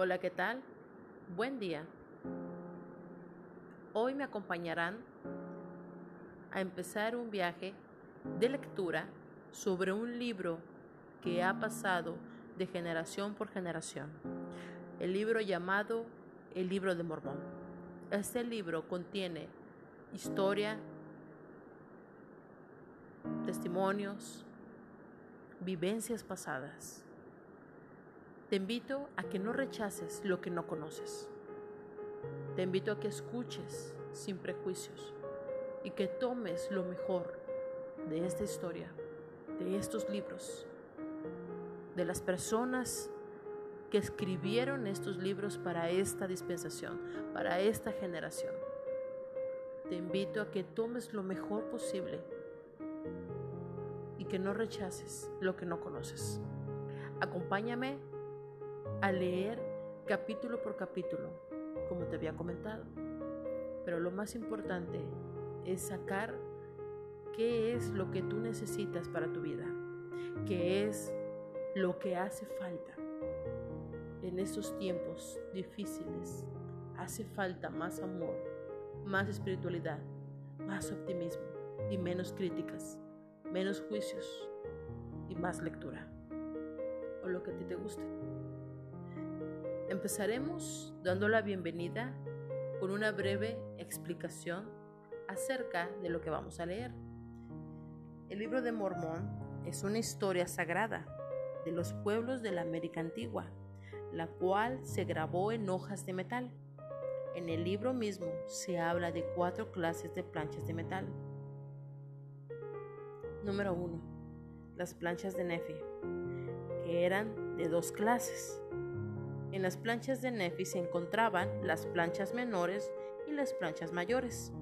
Hola, ¿qué tal? Buen día. Hoy me acompañarán a empezar un viaje de lectura sobre un libro que ha pasado de generación por generación. El libro llamado El libro de Mormón. Este libro contiene historia, testimonios, vivencias pasadas. Te invito a que no rechaces lo que no conoces. Te invito a que escuches sin prejuicios y que tomes lo mejor de esta historia, de estos libros, de las personas que escribieron estos libros para esta dispensación, para esta generación. Te invito a que tomes lo mejor posible y que no rechaces lo que no conoces. Acompáñame a leer capítulo por capítulo, como te había comentado. Pero lo más importante es sacar qué es lo que tú necesitas para tu vida, qué es lo que hace falta en estos tiempos difíciles. Hace falta más amor, más espiritualidad, más optimismo y menos críticas, menos juicios y más lectura. O lo que a ti te guste. Empezaremos dando la bienvenida con una breve explicación acerca de lo que vamos a leer. El libro de Mormón es una historia sagrada de los pueblos de la América antigua, la cual se grabó en hojas de metal. En el libro mismo se habla de cuatro clases de planchas de metal. Número 1. Las planchas de Nefi, que eran de dos clases. En las planchas de Nefi se encontraban las planchas menores y las planchas mayores.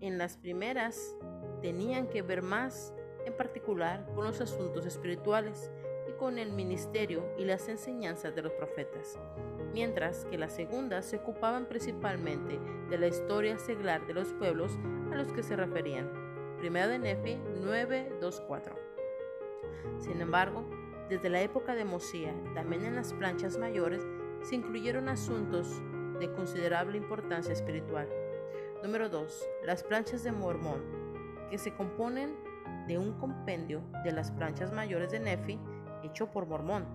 En las primeras tenían que ver más en particular con los asuntos espirituales y con el ministerio y las enseñanzas de los profetas, mientras que las segundas se ocupaban principalmente de la historia seglar de los pueblos a los que se referían. Primera de Nefi 9.2.4. Sin embargo, desde la época de Mosía, también en las planchas mayores se incluyeron asuntos de considerable importancia espiritual. Número 2. Las planchas de Mormón, que se componen de un compendio de las planchas mayores de Nefi hecho por Mormón,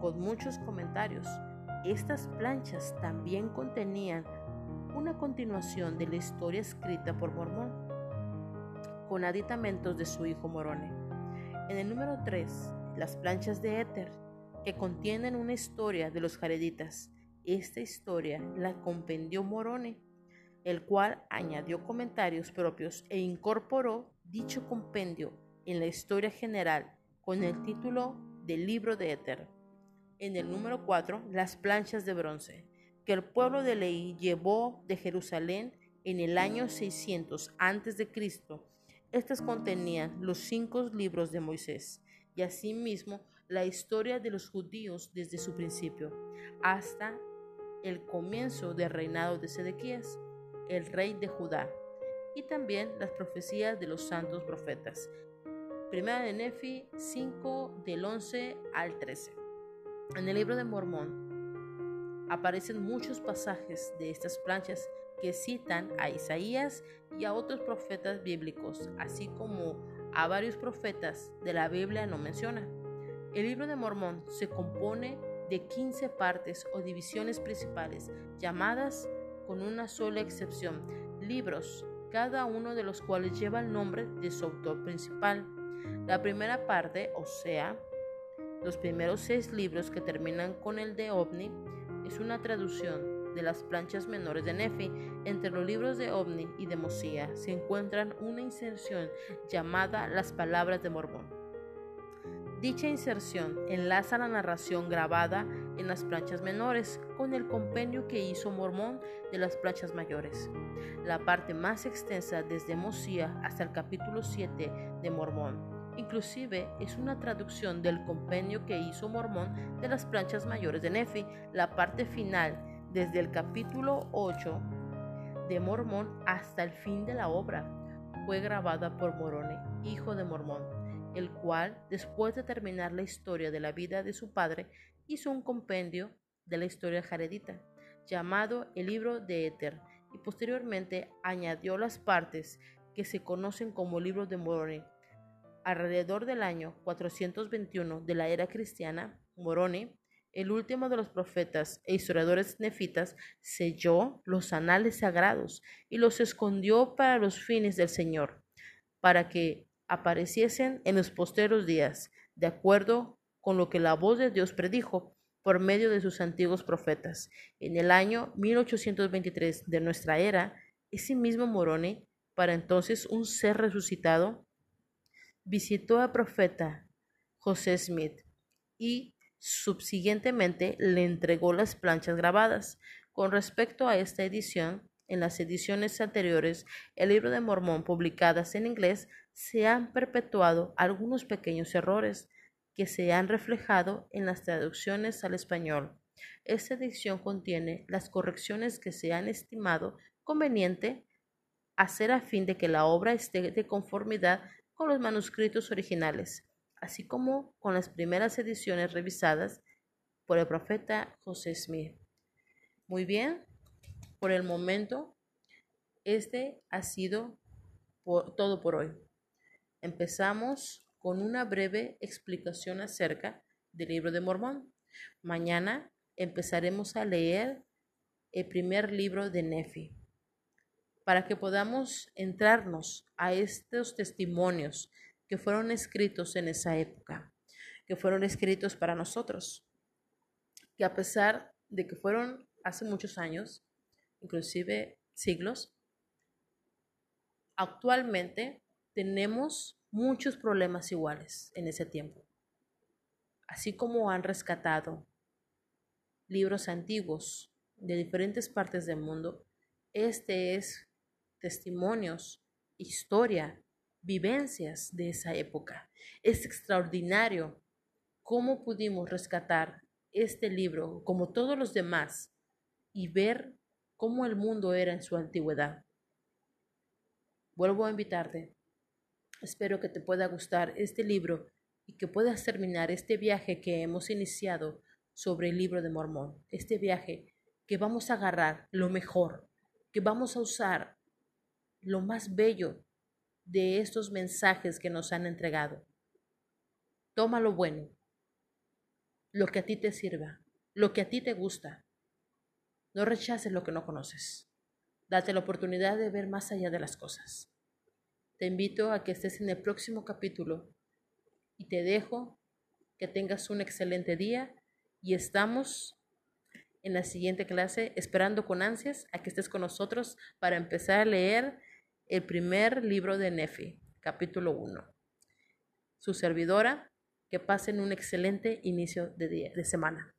con muchos comentarios. Estas planchas también contenían una continuación de la historia escrita por Mormón, con aditamentos de su hijo Morone. En el número 3 las planchas de éter, que contienen una historia de los jareditas. Esta historia la compendió Morone, el cual añadió comentarios propios e incorporó dicho compendio en la historia general con el título del libro de éter. En el número 4, las planchas de bronce, que el pueblo de Leí llevó de Jerusalén en el año 600 a.C. Estas contenían los cinco libros de Moisés y asimismo la historia de los judíos desde su principio hasta el comienzo del reinado de Sedequías, el rey de Judá, y también las profecías de los santos profetas. Primera de Nefi 5 del 11 al 13. En el libro de Mormón aparecen muchos pasajes de estas planchas que citan a Isaías y a otros profetas bíblicos, así como a varios profetas de la Biblia no menciona. El libro de Mormón se compone de 15 partes o divisiones principales, llamadas, con una sola excepción, libros, cada uno de los cuales lleva el nombre de su autor principal. La primera parte, o sea, los primeros seis libros que terminan con el de OVNI, es una traducción de las planchas menores de Nefi, entre los libros de Ovni y de Mosía, se encuentran una inserción llamada Las Palabras de Mormón. Dicha inserción enlaza la narración grabada en las planchas menores con el compendio que hizo Mormón de las planchas mayores. La parte más extensa desde Mosía hasta el capítulo 7 de Mormón. Inclusive es una traducción del compendio que hizo Mormón de las planchas mayores de Nefi. La parte final desde el capítulo 8 de Mormón hasta el fin de la obra. Fue grabada por Morone, hijo de Mormón, el cual, después de terminar la historia de la vida de su padre, hizo un compendio de la historia jaredita, llamado el libro de Éter, y posteriormente añadió las partes que se conocen como libros de Moroni. Alrededor del año 421 de la era cristiana, Moroni, el último de los profetas e historiadores nefitas, selló los anales sagrados y los escondió para los fines del Señor, para que apareciesen en los posteros días, de acuerdo con lo que la voz de Dios predijo por medio de sus antiguos profetas. En el año 1823 de nuestra era, ese mismo Moroni, para entonces un ser resucitado, visitó al profeta José Smith y subsiguientemente le entregó las planchas grabadas. Con respecto a esta edición, en las ediciones anteriores, el libro de Mormón publicadas en inglés, se han perpetuado algunos pequeños errores que se han reflejado en las traducciones al español. Esta edición contiene las correcciones que se han estimado conveniente hacer a fin de que la obra esté de conformidad con los manuscritos originales, así como con las primeras ediciones revisadas por el profeta José Smith. Muy bien, por el momento, este ha sido todo por hoy. Empezamos con una breve explicación acerca del libro de Mormón. Mañana empezaremos a leer el primer libro de Nefi para que podamos entrarnos a estos testimonios que fueron escritos en esa época, que fueron escritos para nosotros, que a pesar de que fueron hace muchos años, inclusive siglos, actualmente tenemos muchos problemas iguales en ese tiempo. Así como han rescatado libros antiguos de diferentes partes del mundo, este es testimonios, historia, vivencias de esa época. Es extraordinario cómo pudimos rescatar este libro, como todos los demás, y ver cómo el mundo era en su antigüedad. Vuelvo a invitarte Espero que te pueda gustar este libro y que puedas terminar este viaje que hemos iniciado sobre el libro de Mormón. Este viaje que vamos a agarrar lo mejor, que vamos a usar lo más bello de estos mensajes que nos han entregado. Toma lo bueno, lo que a ti te sirva, lo que a ti te gusta. No rechaces lo que no conoces. Date la oportunidad de ver más allá de las cosas. Te invito a que estés en el próximo capítulo y te dejo que tengas un excelente día y estamos en la siguiente clase esperando con ansias a que estés con nosotros para empezar a leer el primer libro de Nefi, capítulo 1. Su servidora, que pasen un excelente inicio de, día, de semana.